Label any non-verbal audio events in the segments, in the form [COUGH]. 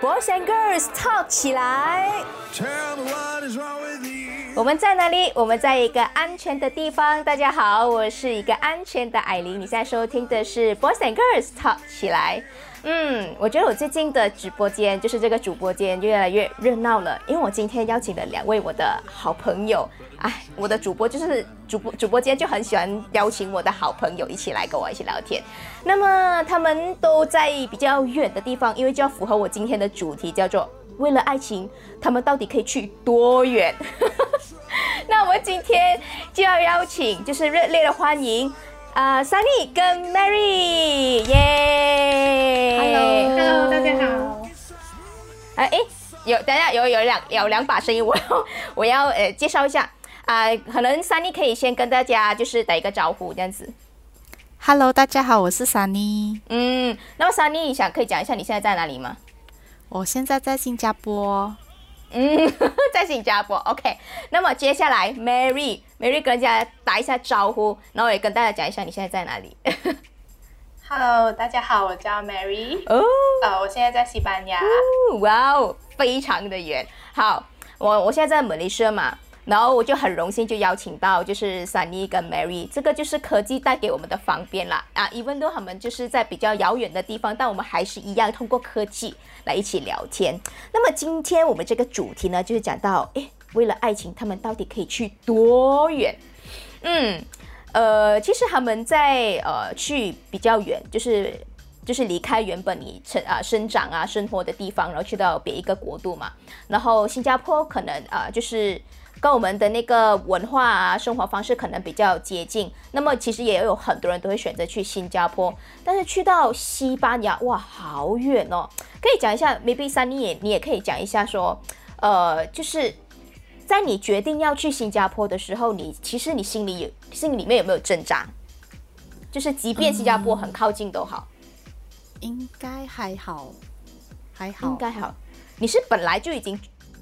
Boys and Girls Talk 起来。我们在哪里？我们在一个安全的地方。大家好，我是一个安全的艾琳。你现在收听的是 Boys and Girls Talk 起来。嗯，我觉得我最近的直播间就是这个主播间越来越热闹了，因为我今天邀请了两位我的好朋友。哎，我的主播就是主播，主播间就很喜欢邀请我的好朋友一起来跟我一起聊天。那么他们都在比较远的地方，因为就要符合我今天的主题，叫做为了爱情，他们到底可以去多远？[LAUGHS] 那我们今天就要邀请，就是热烈的欢迎啊，Sunny 跟 Mary，耶！Hello，Hello，大家好。哎哎，有等下有有两有两把声音，我要 [LAUGHS] 我要呃介绍一下。啊，可能 Sunny 可以先跟大家就是打一个招呼，这样子。Hello，大家好，我是 Sunny。嗯，那么 Sunny，你想可以讲一下你现在在哪里吗？我现在在新加坡。嗯，[LAUGHS] 在新加坡。OK，那么接下来 Mary，Mary 跟大家打一下招呼，然后也跟大家讲一下你现在在哪里。[LAUGHS] Hello，大家好，我叫 Mary。哦，呃，我现在在西班牙。哇哦，非常的远。好，我我现在在马来西亚嘛。然后我就很荣幸就邀请到就是 Sunny 跟 Mary，这个就是科技带给我们的方便啦啊，even though 他们就是在比较遥远的地方，但我们还是一样通过科技来一起聊天。那么今天我们这个主题呢，就是讲到，哎，为了爱情，他们到底可以去多远？嗯，呃，其实他们在呃去比较远，就是就是离开原本你成啊生长啊生活的地方，然后去到别一个国度嘛。然后新加坡可能啊就是。跟我们的那个文化啊、生活方式可能比较接近，那么其实也有很多人都会选择去新加坡，但是去到西班牙，哇，好远哦！可以讲一下，maybe Sunny 也你也可以讲一下说，呃，就是在你决定要去新加坡的时候，你其实你心里有心里面有没有挣扎？就是即便新加坡很靠近都好，应该还好，还好，应该好。你是本来就已经。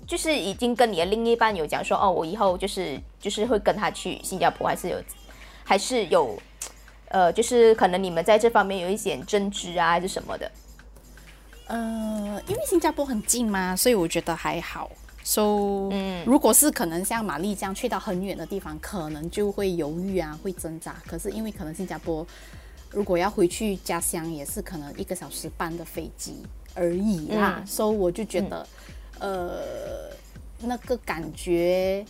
就是已经跟你的另一半有讲说，哦，我以后就是就是会跟他去新加坡，还是有，还是有，呃，就是可能你们在这方面有一些争执啊，还是什么的。呃，因为新加坡很近嘛，所以我觉得还好。So，嗯，如果是可能像玛丽这样去到很远的地方，可能就会犹豫啊，会挣扎。可是因为可能新加坡如果要回去家乡，也是可能一个小时半的飞机而已啦。So，我就觉得。呃，那个感觉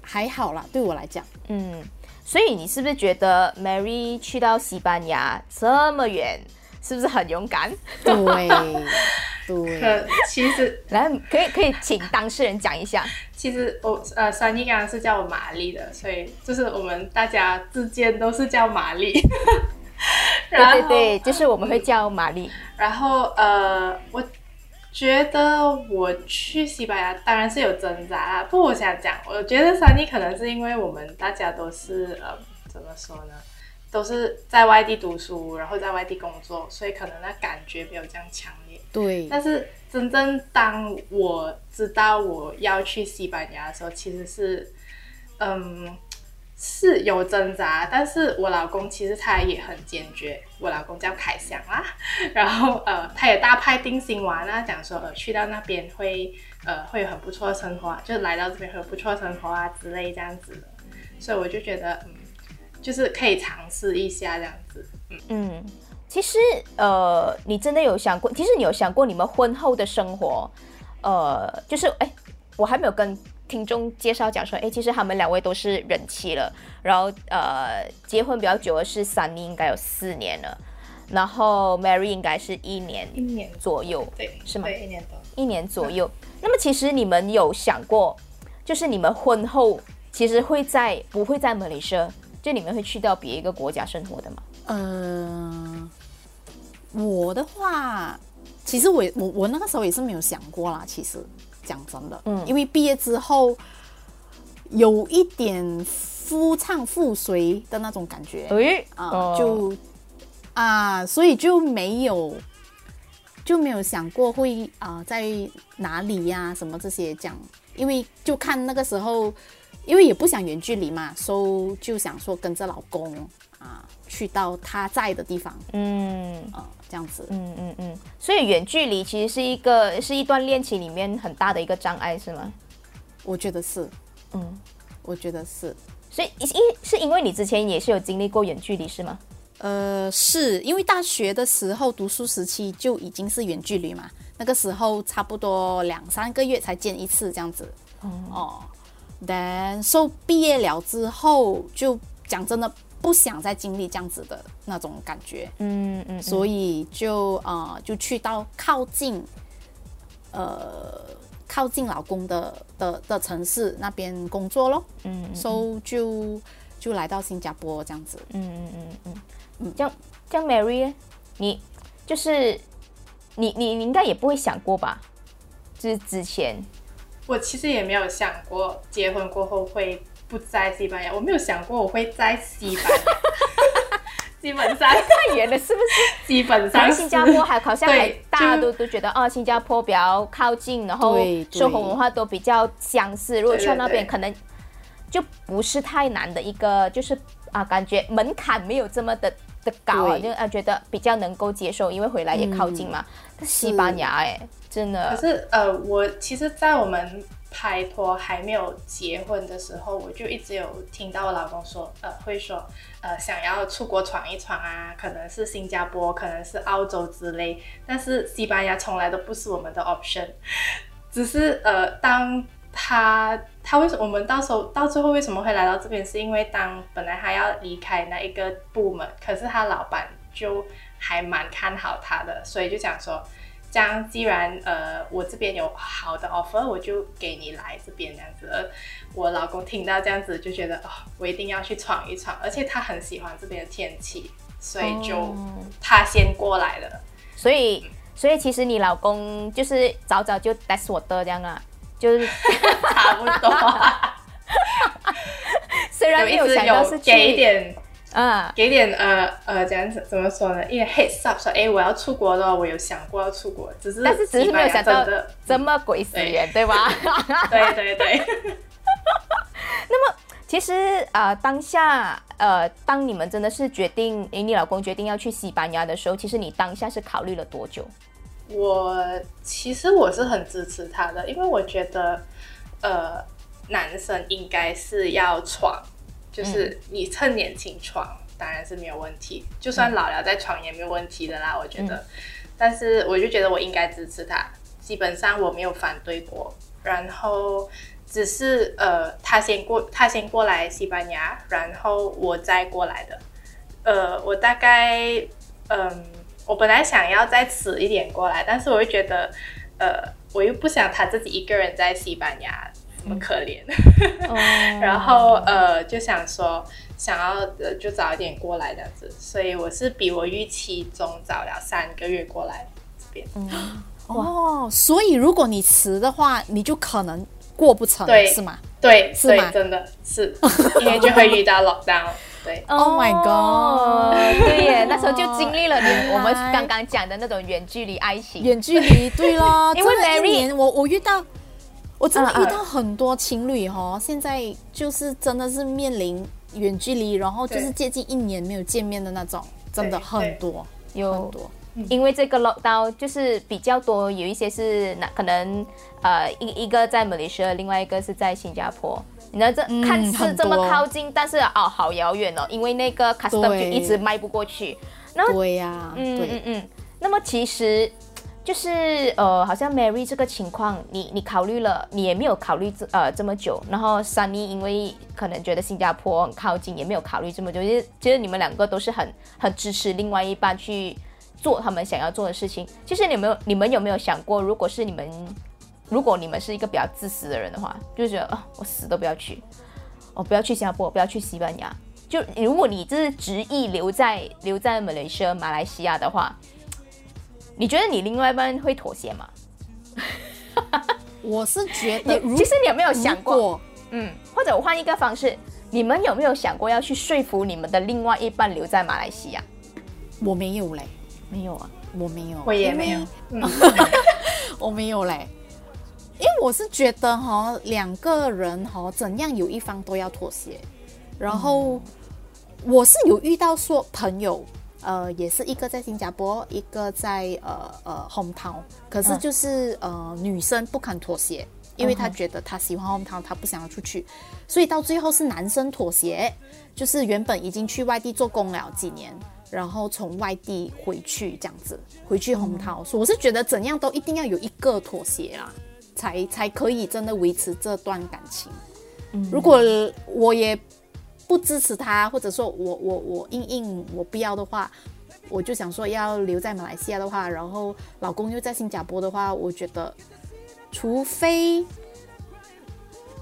还好啦，对我来讲，嗯，所以你是不是觉得 Mary 去到西班牙这么远，是不是很勇敢？对，[LAUGHS] 对。可其实，来，可以可以请当事人讲一下。其实我呃，三妮刚刚是叫我玛丽的，所以就是我们大家之间都是叫玛丽。对对对，[LAUGHS] 就是我们会叫玛丽。然后呃，我。觉得我去西班牙当然是有挣扎啦，不，我想讲，我觉得三妮可能是因为我们大家都是呃，怎么说呢，都是在外地读书，然后在外地工作，所以可能那感觉没有这样强烈。对。但是真正当我知道我要去西班牙的时候，其实是，嗯。是有挣扎，但是我老公其实他也很坚决。我老公叫凯翔啦，然后呃，他也大派定心丸啊，讲说呃去到那边会呃会有很不错的生活，就来到这边会有不错的生活啊之类这样子。所以我就觉得嗯，就是可以尝试一下这样子。嗯嗯，其实呃，你真的有想过？其实你有想过你们婚后的生活？呃，就是哎，我还没有跟。听众介绍讲说，哎，其实他们两位都是人妻了，然后呃，结婚比较久的是 Sunny，应该有四年了，然后 Mary 应该是一年一年左右，对，是吗？对，一年多，一年左右。那么其实你们有想过，就是你们婚后其实会在不会在马来西亚，就你们会去到别一个国家生活的吗？嗯，我的话，其实我我我那个时候也是没有想过啦，其实。讲真的，嗯，因为毕业之后有一点夫唱妇随的那种感觉，哎，啊，就啊，所以就没有就没有想过会啊在哪里呀什么这些讲，因为就看那个时候，因为也不想远距离嘛，所以就想说跟着老公啊去到他在的地方，嗯呃，这样子。嗯嗯嗯，所以远距离其实是一个是一段恋情里面很大的一个障碍，是吗？我觉得是，嗯，我觉得是。所以因是因为你之前也是有经历过远距离，是吗？呃，是因为大学的时候读书时期就已经是远距离嘛，那个时候差不多两三个月才见一次这样子。哦，then so 毕业了之后，就讲真的不想再经历这样子的那种感觉，嗯嗯，所以就呃就去到靠近呃靠近老公的的的城市那边工作咯。嗯嗯，so 就就来到新加坡这样子。嗯嗯嗯嗯。嗯，这样这样，Mary，你就是你你你应该也不会想过吧？就是之前，我其实也没有想过结婚过后会不在西班牙，我没有想过我会在西班牙。[LAUGHS] 基本上太远了，是不是？基本上新加坡还好像还对大家都都觉得哦，新加坡比较靠近，然后生活文化都比较相似。如果去到那边，可能就不是太难的一个，就是啊，感觉门槛没有这么的的高啊，就啊觉得比较能够接受，因为回来也靠近嘛。但西班牙哎，真的可，是呃，我其实，在我们拍拖还没有结婚的时候，我就一直有听到我老公说，呃，会说，呃，想要出国闯一闯啊，可能是新加坡，可能是澳洲之类，但是西班牙从来都不是我们的 option，只是呃，当他他为什么我们到时候到最后为什么会来到这边，是因为当本来他要离开那一个部门，可是他老板就还蛮看好他的，所以就想说。这样，既然呃我这边有好的 offer，我就给你来这边这样子。而我老公听到这样子就觉得哦，我一定要去闯一闯，而且他很喜欢这边的天气，所以就哦他先过来了。所以所以其实你老公就是早早就 that's 我的这样啊，就是 [LAUGHS] 差不多，[LAUGHS] 虽然没有想到是有 [LAUGHS] 给一点啊。给点呃呃，这样子怎么说呢？因为 heads up 说，哎，我要出国了，我有想过要出国，只是但是只是没有想到这么鬼死远，对吧？对对对。[LAUGHS] 那么其实呃，当下呃，当你们真的是决定，诶，你老公决定要去西班牙的时候，其实你当下是考虑了多久？我其实我是很支持他的，因为我觉得，呃，男生应该是要闯，就是你趁年轻闯，当然是没有问题，就算老了再闯也没有问题的啦，我觉得。但是我就觉得我应该支持他，基本上我没有反对过，然后只是呃，他先过，他先过来西班牙，然后我再过来的。呃，我大概嗯。我本来想要再迟一点过来，但是我又觉得，呃，我又不想他自己一个人在西班牙这么可怜，[LAUGHS] 哦。然后呃，就想说想要呃就早一点过来这样子，所以我是比我预期中早了三个月过来这边。嗯。哦，所以如果你迟的话，你就可能过不成，对。是吗？对，是吗？对，真的是，因为就会遇到 lockdown。对，[LAUGHS] Oh my god 哦对耶，那时候就经历了你我们刚刚讲的那种远距离爱情。远距离，对咯，[LAUGHS] 因为真的 Mary- 一年我我遇到，我真的遇到很多情侣哦，现在就是真的是面临远距离，然后就是接近一年没有见面的那种，真的很多有很多。因为这个 lockdown 就是比较多，有一些是那可能呃一一个在马来西亚，另外一个是在新加坡。你知道这、嗯看似这么靠近，但是哦好遥远哦，因为那个 custom 就一直迈不过去。然后对呀、嗯嗯对，嗯，那么其实就是呃，好像 Mary 这个情况，你你考虑了，你也没有考虑这呃这么久。然后 Sunny 因为可能觉得新加坡很靠近，也没有考虑这么久。就是其实你们两个都是很很支持另外一半去做他们想要做的事情。其实你有没有你们有没有想过，如果是你们如果你们是一个比较自私的人的话，就觉得啊、我死都不要去，我、不要去新加坡，不要去西班牙。就如果你就是执意留在留在马来西亚、马来西亚的话，你觉得你另外一半会妥协吗？我是觉得，其实你有没有想过，嗯，或者我换一个方式，你们有没有想过要去说服你们的另外一半留在马来西亚？我没有嘞，没有啊，我没有，我也没有，嗯，[LAUGHS] 我没有嘞，因为我是觉得哈，两个人哈，怎样有一方都要妥协，然后我是有遇到说朋友，呃，也是一个在新加坡，一个在呃呃 hometown，可是就是、呃女生不肯妥协，因为她觉得她喜欢 hometown，她不想要出去，所以到最后是男生妥协，就是原本已经去外地做工了几年。然后从外地回去这样子，回去 hometown，、所以我是觉得怎样都一定要有一个妥协啦，才才可以真的维持这段感情。如果我也不支持他，或者说我我我硬硬我不要的话，我就想说要留在马来西亚的话，然后老公又在新加坡的话，我觉得除非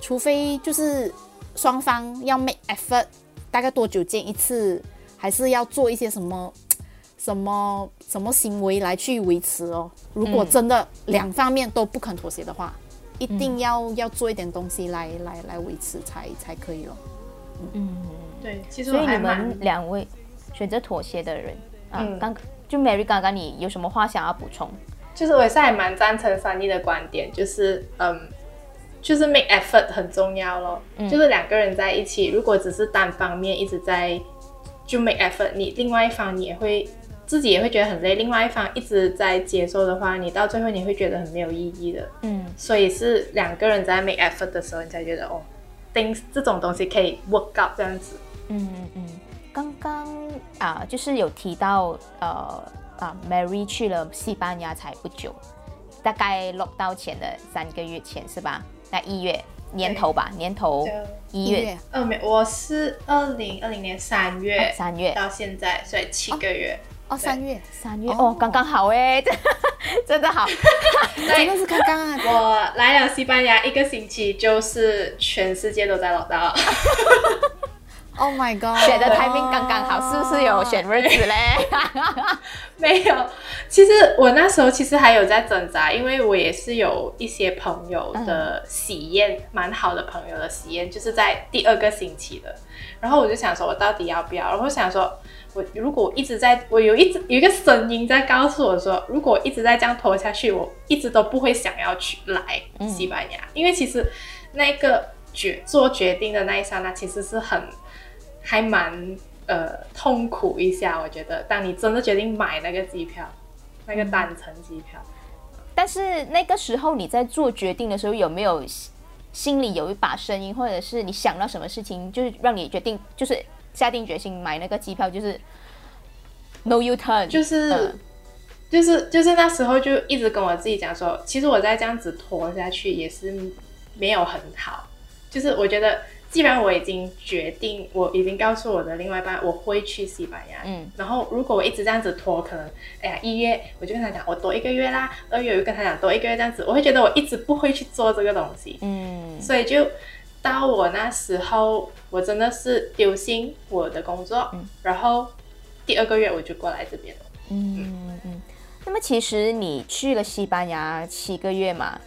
除非就是双方要 make effort，大概多久见一次，还是要做一些什么什么什么行为来去维持哦。如果真的两方面都不肯妥协的话，一定要、要做一点东西来来来维持才才可以哦。对，其实所以你我还蛮们两位选择妥协的人啊，嗯刚就 Mary 刚刚你有什么话想要补充？就是我也是还蛮赞成三弟的观点，就是嗯，就是 make effort 很重要咯。就是两个人在一起，如果只是单方面一直在就 make effort，你另外一方你也会自己也会觉得很累，另外一方一直在接受的话，你到最后你会觉得很没有意义的。嗯所以是两个人在 make effort 的时候，你才觉得哦，things 这种东西可以 work out 这样子。嗯嗯嗯，刚刚啊，就是有提到呃啊，Mary 去了西班牙才不久，大概落到前的三个月前是吧？那一月年头吧，年头一月。二没，我是二零二零年三月三月。到现在，所以七个月。哦，三月哦三月哦，刚刚好哎，[LAUGHS] 真的好，真的是刚刚啊！我来了西班牙一个星期，就是全世界都在老大。[LAUGHS] Oh my god！选的 timing 刚刚好，是不是有选日子嘞？[LAUGHS] 没有，其实我那时候其实还有在挣扎，因为我也是有一些朋友的喜宴，蛮、好的朋友的喜宴，就是在第二个星期的。然后我就想说，我到底要不要？然后我想说，我如果一直在，我有一直有一个声音在告诉我说，如果我一直在这样拖下去，我一直都不会想要去来西班牙，因为其实那个决做决定的那一刹那，其实是很还蛮呃痛苦一下。我觉得，当你真的决定买那个机票，那个单程机票，但是那个时候你在做决定的时候，有没有心心里有一把声音，或者是你想到什么事情，就是让你决定，就是下定决心买那个机票，就是 no U turn，就是。嗯。就是就是那时候就一直跟我自己讲说，其实我再这样子拖下去也是没有很好。就是我觉得，既然我已经决定，我已经告诉我的另外一半我会去西班牙，嗯，然后如果我一直这样子拖，可能哎呀一月我就跟他讲我多一个月啦，二月我就跟他讲多一个月这样子，我会觉得我一直不会去做这个东西，嗯。所以就到我那时候，我真的是丢心我的工作，然后第二个月我就过来这边了。嗯嗯。那么其实你去了西班牙七个月嘛，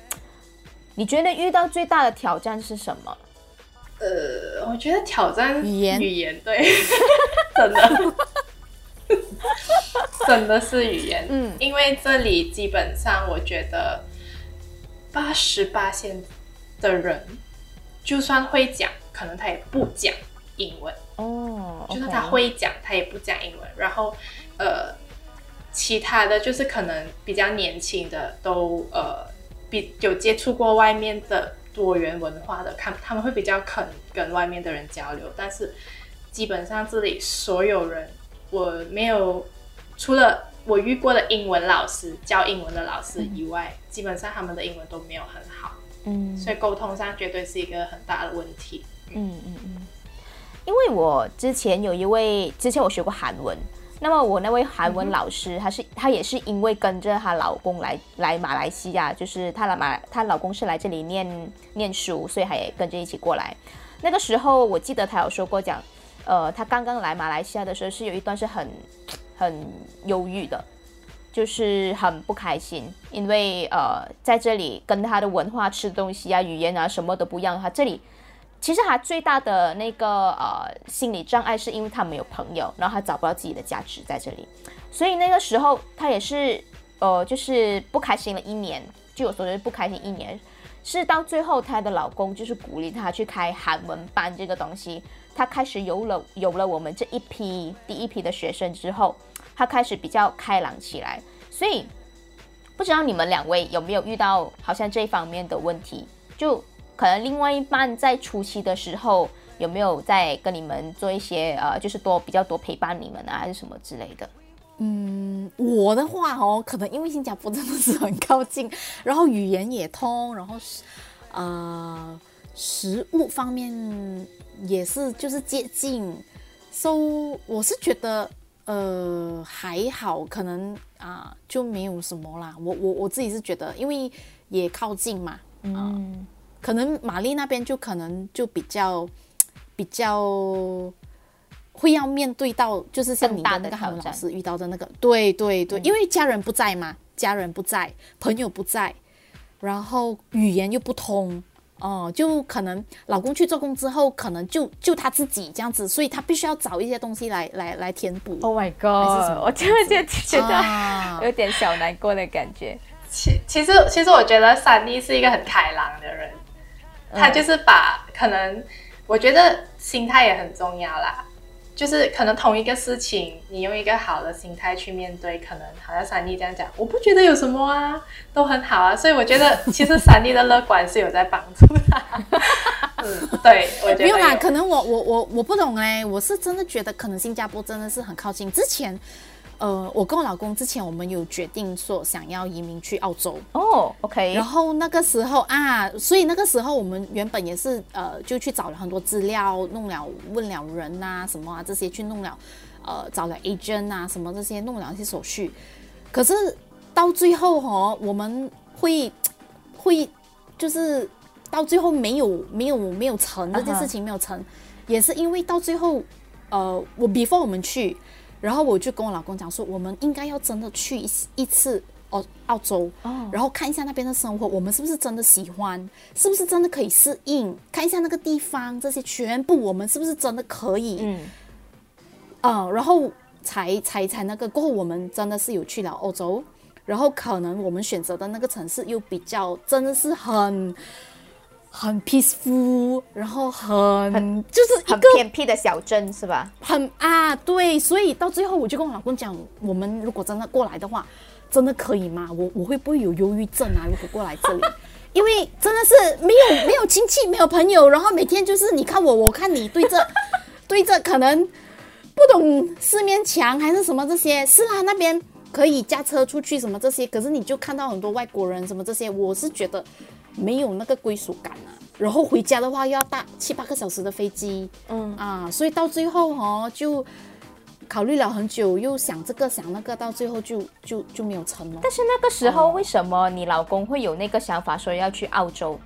你觉得遇到最大的挑战是什么？呃，我觉得挑战语言语言对，[LAUGHS] 真的，真的是语言。嗯因为这里基本上我觉得八十八线的人，就算会讲，可能他也不讲英文。哦，就是 OK 他会讲，他也不讲英文。然后呃，其他的就是可能比较年轻的都呃比有接触过外面的多元文化的，看他们会比较肯跟外面的人交流。但是基本上这里所有人，我没有除了我遇过的英文老师教英文的老师以外，基本上他们的英文都没有很好，嗯。所以沟通上绝对是一个很大的问题。嗯嗯嗯，因为我之前有一位，之前我学过韩文，那么我那位韩文老师，她是她也是因为跟着她老公来来马来西亚，就是她来马她老公是来这里念念书，所以她也跟着一起过来。那个时候我记得她有说过讲，呃，她刚刚来马来西亚的时候是有一段是很很忧郁的，就是很不开心，因为呃在这里跟他的文化、吃东西啊、语言啊什么都不一样，他这里。其实他最大的那个呃心理障碍是因为他没有朋友，然后他找不到自己的价值在这里，所以那个时候他也是呃就是不开心了一年，据我所知不开心一年，是到最后她的老公就是鼓励她去开韩文班这个东西，他开始有了有了我们这一批第一批的学生之后，他开始比较开朗起来。所以不知道你们两位有没有遇到好像这一方面的问题？就可能另外一半在初期的时候有没有在跟你们做一些呃，就是多比较多陪伴你们啊，还是什么之类的？嗯，我的话哦，可能因为新加坡真的是很靠近，然后语言也通，然后是呃食物方面也是就是接近，so 我是觉得呃还好，可能啊就没有什么啦。我我我自己是觉得，因为也靠近嘛，嗯，可能玛丽那边就可能就比较比较。会要面对到，就是像你的那个韩文老师遇到的那个，对对对，因为家人不在嘛，家人不在，朋友不在，然后语言又不通，哦，就可能老公去做工之后，可能就就他自己这样子，所以他必须要找一些东西来来来填补。Oh my god！我真的觉觉得 [LAUGHS] 有点小难过的感觉。其其实其实我觉得三妮是一个很开朗的人，他就是把可能我觉得心态也很重要啦。就是可能同一个事情，你用一个好的心态去面对，可能好像三妮这样讲，我不觉得有什么啊，都很好啊。所以我觉得其实三妮的乐观是有在帮助他。[LAUGHS] 嗯，对，我觉得没有啦。可能我我我我不懂哎，我是真的觉得可能新加坡真的是很靠近之前。呃，我跟我老公之前我们有决定说想要移民去澳洲哦，OK。然后那个时候啊，所以那个时候我们原本也是呃，就去找了很多资料，弄了问了人呐什么啊这些去弄了，呃，找了 agent 啊什么这些弄了一些手续。可是到最后哈，我们会会就是到最后没有没有没有成这件事情没有成，也是因为到最后呃，我 before 我们去。然后我就跟我老公讲说，我们应该要真的去一一次哦，澳洲，然后看一下那边的生活，我们是不是真的喜欢，是不是真的可以适应，看一下那个地方，这些全部我们是不是真的可以，嗯，啊，然后才才才那个过后，我们真的是有去了澳洲，然后可能我们选择的那个城市又比较真的是很。很 peaceful，然后很就是一个偏僻的小镇，是吧？很啊，对，所以到最后我就跟我老公讲，我们如果真的过来的话，真的可以吗？我我会不会有忧郁症啊？如果过来这里，[LAUGHS] 因为真的是没有没有亲戚，没有朋友，然后每天就是你看我，我看你，对着 [LAUGHS] 对着，可能不懂四面墙还是什么这些，是啦，那边可以驾车出去什么这些，可是你就看到很多外国人什么这些，我是觉得。没有那个归属感啊，然后回家的话又要搭七八个小时的飞机，嗯啊，所以到最后哦，就考虑了很久，又想这个想那个，到最后就就就没有成了。但是那个时候为什么你老公会有那个想法，说要去澳洲？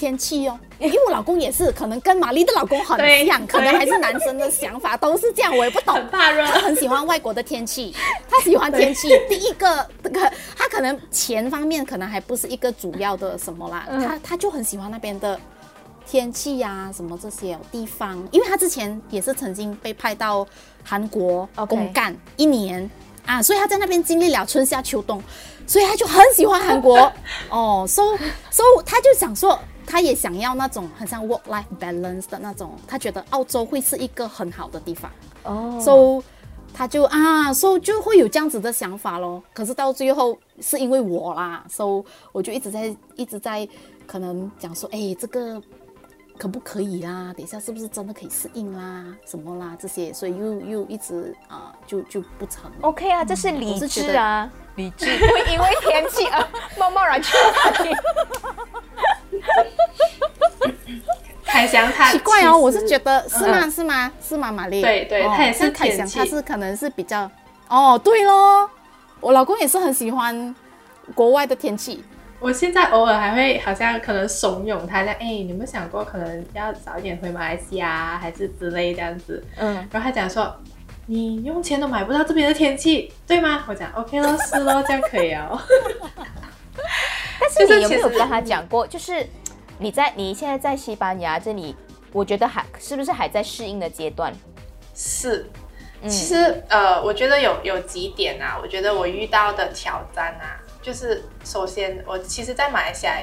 天气哦，因为我老公也是，可能跟玛丽的老公很像，可能还是男生的想法都是这样，我也不懂。[LAUGHS] 很怕热，他很喜欢外国的天气，他喜欢天气。第一个，这个他可能钱方面可能还不是一个主要的什么啦，他他就很喜欢那边的天气呀，什么这些地方，因为他之前也是曾经被派到韩国公干一年啊，所以他在那边经历了春夏秋冬，所以他就很喜欢韩国。[LAUGHS] 哦，so so 他就想说。他也想要那种很像 work life balance 的那种，他觉得澳洲会是一个很好的地方哦，so 他就啊，，so 就会有这样子的想法咯。可是到最后是因为我啦，，so 我就一直在一直在可能讲说，哎，这个可不可以啦？等一下是不是真的可以适应啦？什么啦这些，所以又又一直啊，就就不成。OK 啊，这是理智啊，理智不 [LAUGHS] 会因为天气而贸贸然去。凯翔他奇怪哦，我是觉得是吗？是吗？是吗？玛丽对对，他也是凯翔，他是可能是比较哦，对咯，我老公也是很喜欢国外的天气。我现在偶尔还会好像可能怂恿他，讲哎，你有想过可能要早一点回马来西亚，还是之类这样子？嗯，然后他讲说，你用钱都买不到这边的天气，对吗？我讲 OK 咯，是咯，这样可以哦。[LAUGHS] 但是你 [LAUGHS] 有没有跟他讲过？就是你在你现在在西班牙这里，我觉得还是不是还在适应的阶段？是，其实呃，我觉得有有几点啊，我觉得我遇到的挑战啊，就是首先我其实，在马来西亚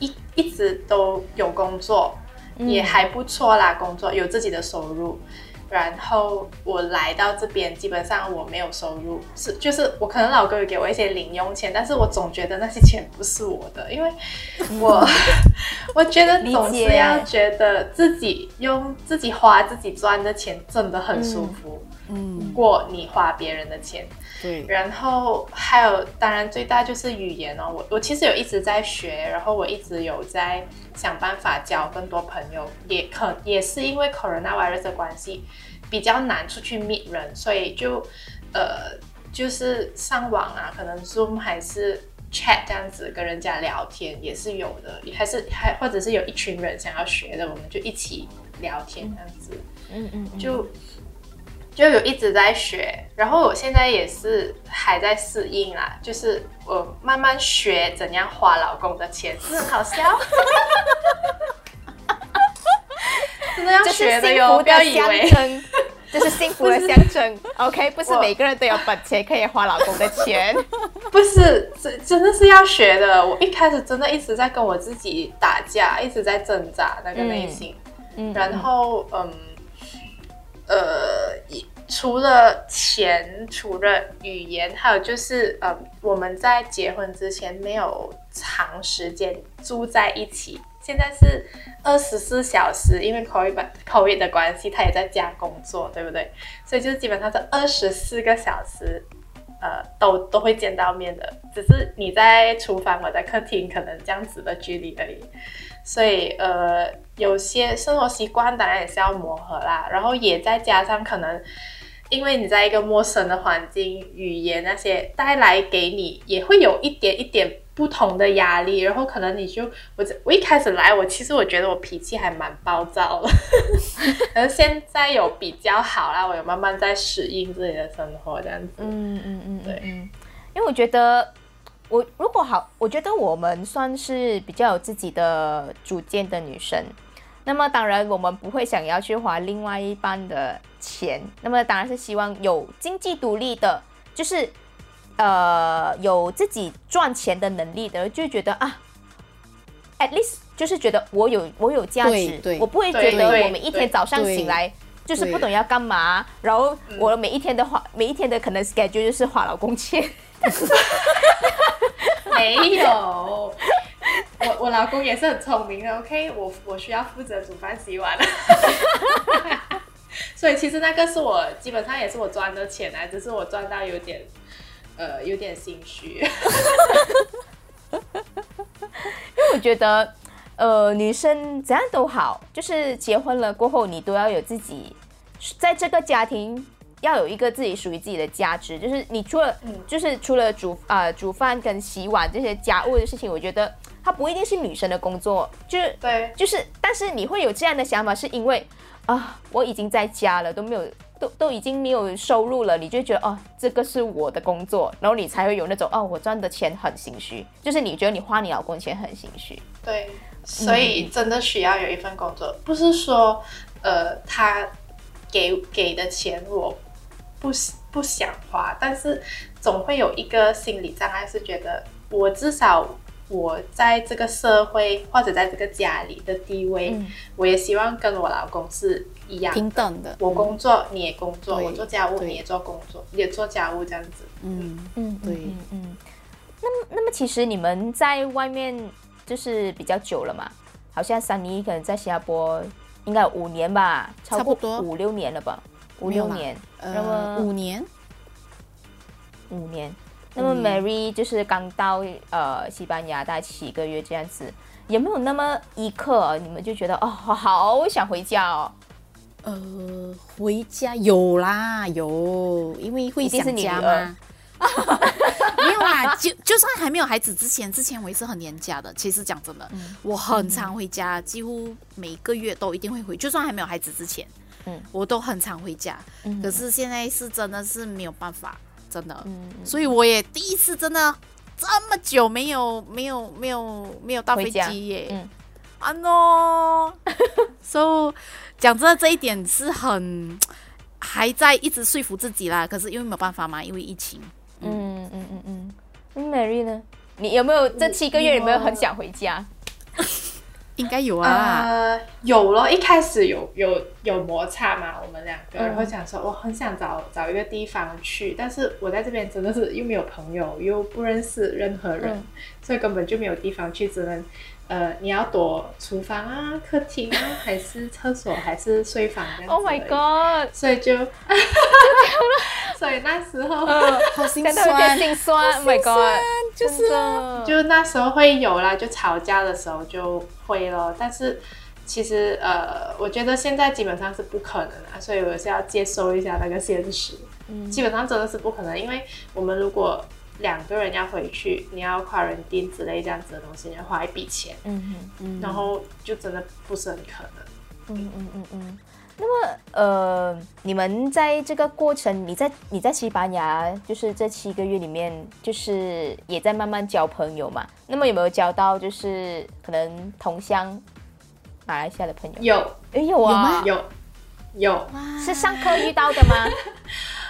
一一直都有工作，也还不错啦，工作有自己的收入。然后我来到这边，基本上我没有收入，是就是我可能老公有给我一些零用钱，但是我总觉得那些钱不是我的，因为 [LAUGHS] 我 [LAUGHS] 我觉得总是要觉得自己用自己花自己赚的钱真的很舒服，嗯，过你花别人的钱。对，然后还有，当然最大就是语言哦。我我其实有一直在学，然后我一直有在想办法交更多朋友。也可也是因为 coronavirus 的关系，比较难出去 meet 人，所以就呃就是上网啊，可能 Zoom 还是 chat 这样子跟人家聊天也是有的，还是还或者是有一群人想要学的，我们就一起聊天这样子。嗯嗯，就。就有一直在学，然后我现在也是还在适应啦，就是我慢慢学怎样花老公的钱，是很好笑，[LAUGHS] 真的要学的哟，不要以为这是幸福的象征。OK，不是每个人都有本钱可以花老公的钱，[LAUGHS] 不是，真真的是要学的。我一开始真的一直在跟我自己打架，一直在挣扎那个内心，嗯，然后嗯。呃，除了钱，除了语言，还有就是，呃，我们在结婚之前没有长时间住在一起。现在是二十四小时，因为 COVID COVID 的关系，他也在家工作，对不对？所以就基本上是二十四个小时，呃，都都会见到面的。只是你在厨房，我在客厅，可能这样子的距离而已。所以，呃，有些生活习惯当然也是要磨合啦，然后也再加上可能，因为你在一个陌生的环境，语言那些带来给你也会有一点一点不同的压力，然后可能你就我我一开始来，我其实我觉得我脾气还蛮暴躁的，可 [LAUGHS] 是现在有比较好啦，我有慢慢在适应自己的生活这样子，嗯嗯嗯，对，因为我觉得。我如果好，我觉得我们算是比较有自己的主见的女生。那么当然，我们不会想要去花另外一半的钱。那么当然是希望有经济独立的，就是呃有自己赚钱的能力的，就觉得啊，at least 就是觉得我有我有价值，我不会觉得我每一天早上醒来就是不懂要干嘛，然后我每一天的花每一天的可能 schedule 就是花老公钱。[LAUGHS] 没有，[LAUGHS] 我我老公也是很聪明的。OK，我我需要负责煮饭洗碗了，[LAUGHS] 所以其实那个是我基本上也是我赚的钱啊，只是我赚到有点呃有点心虚，[LAUGHS] 因为我觉得呃女生怎样都好，就是结婚了过后你都要有自己在这个家庭。要有一个自己属于自己的价值，就是你除了，就是除了煮啊煮饭跟洗碗这些家务的事情，我觉得它不一定是女生的工作，就是对，就是，但是你会有这样的想法，是因为啊，我已经在家了，都没有，都都已经没有收入了，你就觉得哦，这个是我的工作，然后你才会有那种哦，我赚的钱很心虚，就是你觉得你花你老公钱很心虚，对，所以真的需要有一份工作，不是说呃他给给的钱我。不不想花，但是总会有一个心理障碍，是觉得我至少我在这个社会或者在这个家里的地位，我也希望跟我老公是一样平等的。我工作你也工作，我做家务你也做工作，也做家务这样子。嗯嗯，对嗯嗯。那么那么其实你们在外面就是比较久了嘛？好像三妮可能在新加坡应该有五年吧，差不多五六年了吧。五六年，那么五年，五年。那么 Mary 就是刚到呃西班牙大概七个月这样子，有没有那么一刻你们就觉得哦，好想回家哦？呃，回家有啦，有，因为会想家吗？[LAUGHS] 没有啦，就就算还没有孩子之前，之前我也是很黏家的。其实讲真的，我很常回家，几乎每个月都一定会回，就算还没有孩子之前。嗯，我都很常回家，可是现在是真的是没有办法，真的，所以我也第一次真的这么久没有没有没有没有到飞机耶，嗯，啊 no，so [LAUGHS] 讲真的这一点是很还在一直说服自己啦，可是因为没有办法嘛，因为疫情，嗯。嗯嗯嗯，Mary 呢？你有没有这七个月有没有很想回家？[LAUGHS] 应该有啊。呃，有咯，一开始有有有摩擦嘛，我们两个，然后想说我很想找找一个地方去，但是我在这边真的是又没有朋友，又不认识任何人，所以根本就没有地方去，只能呃，你要躲厨房啊、客厅啊，还是厕所，还是睡房这样子 Oh my god！所以就，[LAUGHS] 所以那时候。好心酸，心酸，Oh my god！就是就那时候会有啦，就吵架的时候就会咯。但是其实呃，我觉得现在基本上是不可能啊，所以我是要接受一下那个现实。嗯，基本上真的是不可能，因为我们如果两个人要回去，你要跨人定之类这样子的东西，你要花一笔钱，嗯嗯。然后就真的不是很可能。嗯嗯嗯嗯。那么呃，你们在这个过程，你在你在西班牙，就是这七个月里面，就是也在慢慢交朋友嘛？那么有没有交到就是可能同乡马来西亚的朋友？有诶，有啊，有有，是上课遇到的吗？[LAUGHS]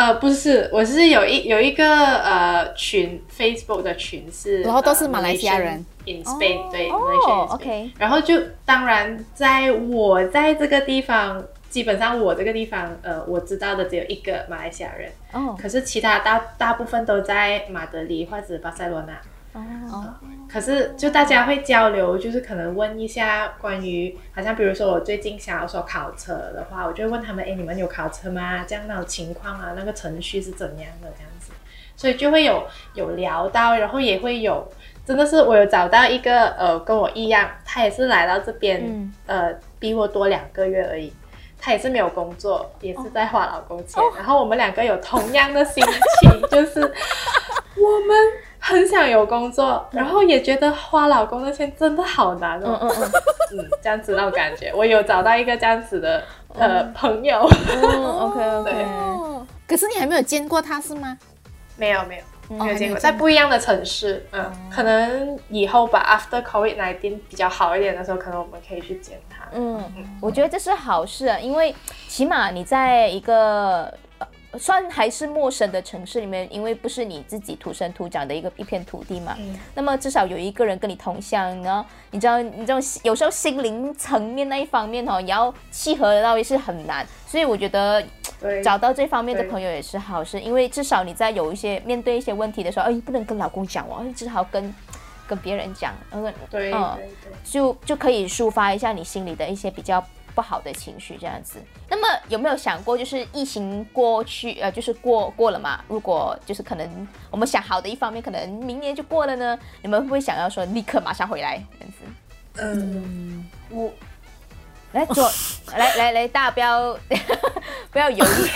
呃，不是，我是有一有一个呃群，Facebook 的群是，然后都是呃马来西亚人。in Spain，、对 OK 然后就当然在我在这个地方，基本上我这个地方，呃，我知道的只有一个马来西亚人，哦。可是其他大大部分都在马德里或者巴塞罗那。哦，可是就大家会交流，就是可能问一下关于，好像比如说我最近想要说考车的话，我就会问他们，哎，你们有考车吗？这样那种情况啊，那个程序是怎样的这样子，所以就会有有聊到，然后也会有，真的是我有找到一个呃跟我一样，他也是来到这边，嗯呃比我多两个月而已。他也是没有工作，也是在花老公钱，然后我们两个有同样的心情，[LAUGHS] 就是我们很想有工作，然后也觉得花老公的钱真的好难哦，嗯嗯 [LAUGHS] 嗯，这样子那种感觉，我有找到一个这样子的呃朋友，嗯，OK OK，[LAUGHS] 对。哦，可是你还没有见过他是吗？没有没有。没有见过，在不一样的城市，嗯，可能以后吧，after COVID 1 9比较好一点的时候，可能我们可以去见他。嗯，我觉得这是好事啊，因为起码你在一个呃算还是陌生的城市里面，因为不是你自己土生土长的一个一片土地嘛，嗯。那么至少有一个人跟你同乡，然后你知道，你这种有时候心灵层面那一方面哦，你要契合的到也是很难，所以我觉得，找到这方面的朋友也是好事，因为至少你在有一些面对一些问题的时候，哎，不能跟老公讲哦，哎只好跟跟别人讲，嗯，对嗯。就就可以抒发一下你心里的一些比较不好的情绪，这样子。那么有没有想过，就是疫情过去，呃，就是过过了嘛？如果就是可能我们想好的一方面，可能明年就过了呢？你们会不会想要说立刻马上回来这样子？嗯，我来做，来来来，大家不要不要犹豫。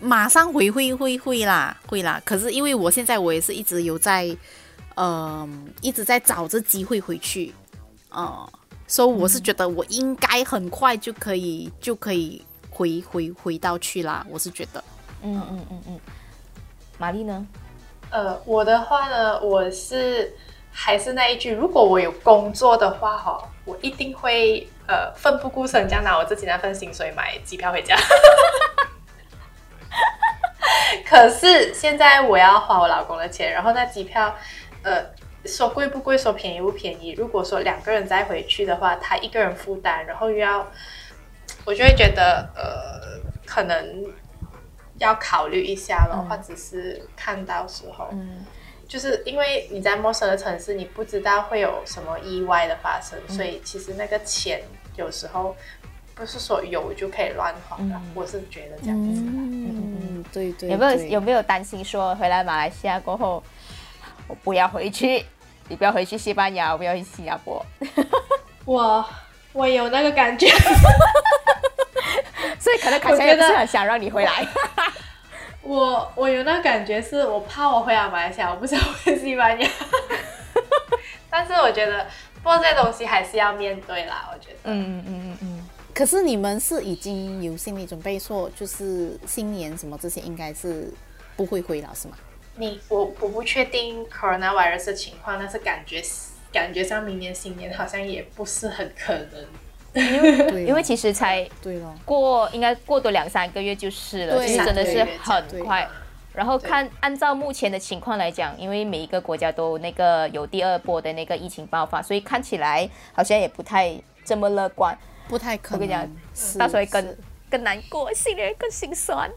马上回会会会啦，会啦。可是因为我现在我也是一直有在，嗯、一直在找着机会回去，呃，所以我是觉得我应该很快就可以就可以回回回到去啦。我是觉得，嗯嗯嗯嗯。玛丽呢？呃，我的话呢，我是还是那一句，如果我有工作的话，哈，我一定会呃奋不顾身这样拿我自己那份薪水买机票回家。[LAUGHS] 可是现在我要花我老公的钱，然后那机票，呃，说贵不贵，说便宜不便宜。如果说两个人再回去的话，他一个人负担，然后又要，我就会觉得，呃，可能要考虑一下了，或者是看到时候，嗯。就是因为你在陌生的城市，你不知道会有什么意外的发生，所以其实那个钱有时候不是说有就可以乱花的，我是觉得这样子。嗯，对对有没有有没有担心说回来马来西亚过后，我不要回去，你不要回去西班牙，我不要去新加坡，我我有那个感觉，[LAUGHS] 所以可能凯旋也不是很想让你回来。我我有那个感觉，是我怕我回到马来西亚，我不想回西班牙。[LAUGHS] 但是我觉得，不过这些东西还是要面对啦。我觉得，嗯嗯嗯嗯嗯。可是你们是已经有心理准备，说就是新年什么这些应该是不会回了，是吗？你我我不确定 coronavirus 的情况，但是感觉感觉上明年新年好像也不是很可能。因为因为其实才对了，过应该过多两三个月就是了，对其实真的是很快。然后看按照目前的情况来讲，因为每一个国家都那个有第二波的那个疫情爆发，所以看起来好像也不太这么乐观。不太可能。我跟你讲，到时候会更更难过，心里会更心酸，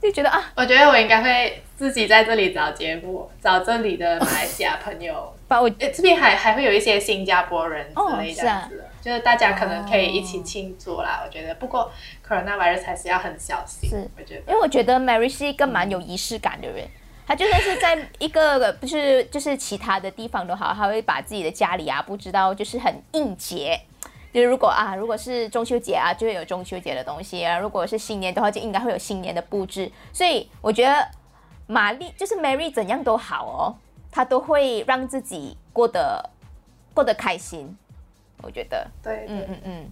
就觉得啊，我觉得我应该会自己在这里找节目，找这里的马来西亚朋友。[LAUGHS] 把我诶，这边还还会有一些新加坡人之类这样子的，就是大家可能可以一起庆祝啦。我觉得，不过 coronavirus 还是要很小心。是我觉得因为我觉得 Mary 是一个蛮有仪式感的人，她就算是在一个不是就是其他的地方都好，她会把自己的家里啊布置到就是很应节。就是如果啊，如果是中秋节啊，就会有中秋节的东西啊；如果是新年的话，就应该会有新年的布置。所以我觉得玛丽就是 Mary 怎样都好哦，她都会让自己过得过得开心。我觉得，对，嗯嗯嗯，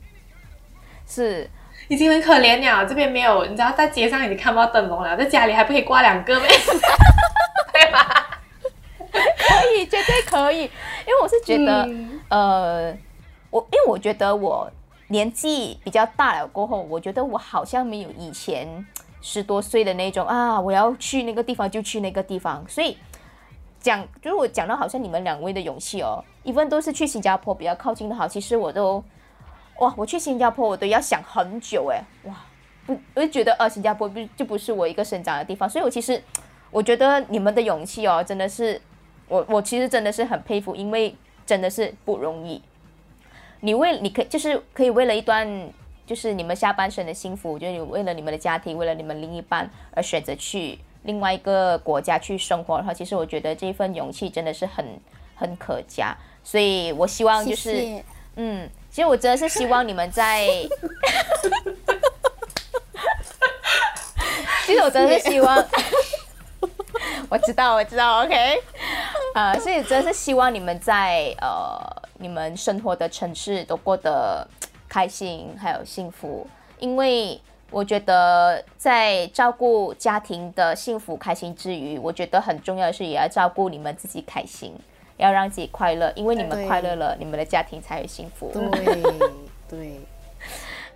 是已经很可怜了。这边没有，你知道，在街上已经看不到灯笼了，在家里还不可以挂两个呗？[LAUGHS] 对吧？可以，绝对可以，因为我是觉得，嗯呃，我因为我觉得我年纪比较大了过后，我觉得我好像没有以前十多岁的那种啊，我要去那个地方就去那个地方，所以讲就是我讲到好像你们两位的勇气哦一般都是去新加坡比较靠近的好，其实我都哇，我去新加坡我都要想很久哎，哇，不，我就觉得呃，新加坡不就不是我一个生长的地方，所以我其实我觉得你们的勇气哦，真的是我我其实真的是很佩服，因为真的是不容易。你为你可以就是可以为了一段就是你们下半生的幸福，就是你为了你们的家庭，为了你们另一半而选择去另外一个国家去生活的话，其实我觉得这份勇气真的是很很可嘉。所以我希望就是谢谢。嗯，其实我真的是希望你们在，[LAUGHS] 其实我真的是希望，[LAUGHS] 我知道，我知道，OK，呃，所以真的是希望你们在呃你们生活的城市都过得开心还有幸福，因为我觉得在照顾家庭的幸福开心之余，我觉得很重要的是也要照顾你们自己开心。要让自己快乐，因为你们快乐了，你们的家庭才会幸福。对对，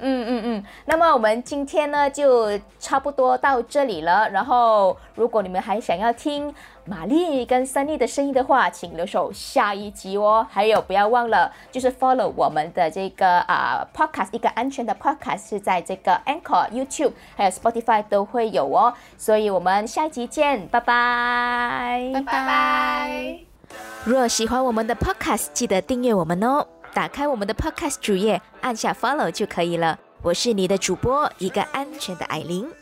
嗯嗯嗯，那么我们今天呢就差不多到这里了。然后，如果你们还想要听玛丽跟 Sunny 的声音的话，请留守下一集哦。还有，不要忘了就是 follow 我们的这个啊、podcast，一个安全的 podcast 是在这个 Anchor、YouTube 还有 Spotify 都会有哦。所以我们下一集见，拜拜，拜拜拜。若喜欢我们的 Podcast，记得订阅我们哦。打开我们的 Podcast 主页，按下 Follow 就可以了。我是你的主播，一个安全的艾琳。